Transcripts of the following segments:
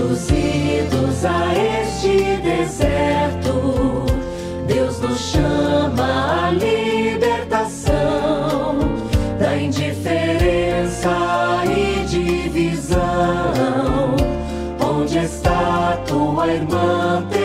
conduzidos a este deserto, Deus nos chama à libertação da indiferença e divisão. Onde está tua irmã?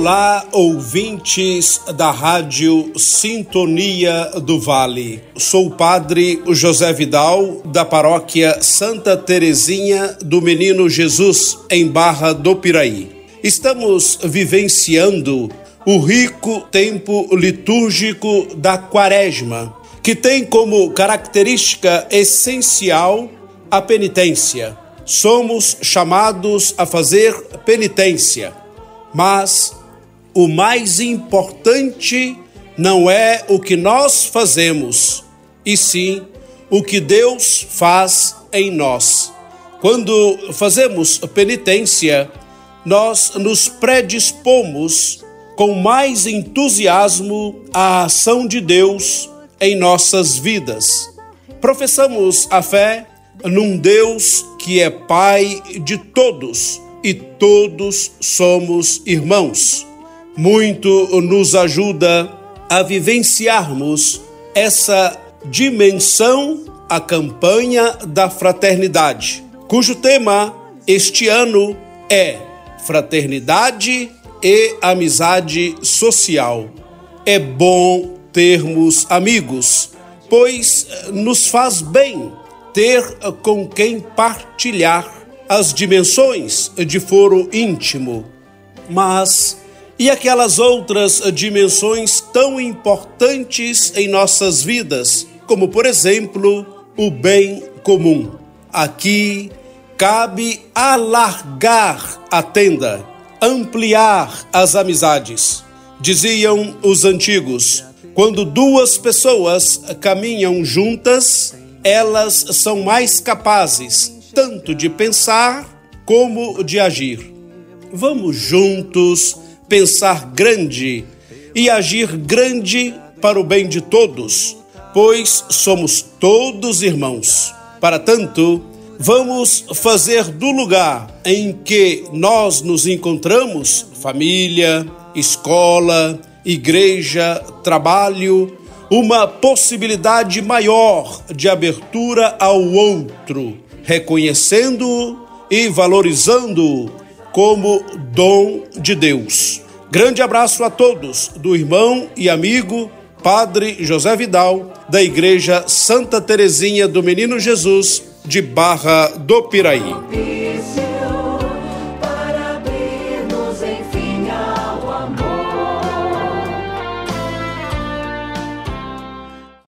Olá, ouvintes da Rádio Sintonia do Vale. Sou o padre José Vidal, da paróquia Santa Terezinha do Menino Jesus, em Barra do Piraí. Estamos vivenciando o rico tempo litúrgico da Quaresma, que tem como característica essencial a penitência. Somos chamados a fazer penitência, mas o mais importante não é o que nós fazemos, e sim o que Deus faz em nós. Quando fazemos penitência, nós nos predispomos com mais entusiasmo à ação de Deus em nossas vidas. Professamos a fé num Deus que é Pai de todos e todos somos irmãos. Muito nos ajuda a vivenciarmos essa dimensão, a campanha da fraternidade, cujo tema este ano é Fraternidade e Amizade Social. É bom termos amigos, pois nos faz bem ter com quem partilhar as dimensões de foro íntimo. Mas e aquelas outras dimensões tão importantes em nossas vidas, como por exemplo, o bem comum? Aqui cabe alargar a tenda, ampliar as amizades. Diziam os antigos: quando duas pessoas caminham juntas, elas são mais capazes tanto de pensar como de agir. Vamos juntos pensar grande e agir grande para o bem de todos, pois somos todos irmãos. Para tanto, vamos fazer do lugar em que nós nos encontramos família, escola, igreja, trabalho uma possibilidade maior de abertura ao outro, reconhecendo-o e valorizando-o como dom de Deus. Grande abraço a todos do irmão e amigo Padre José Vidal, da Igreja Santa Terezinha do Menino Jesus, de Barra do Piraí.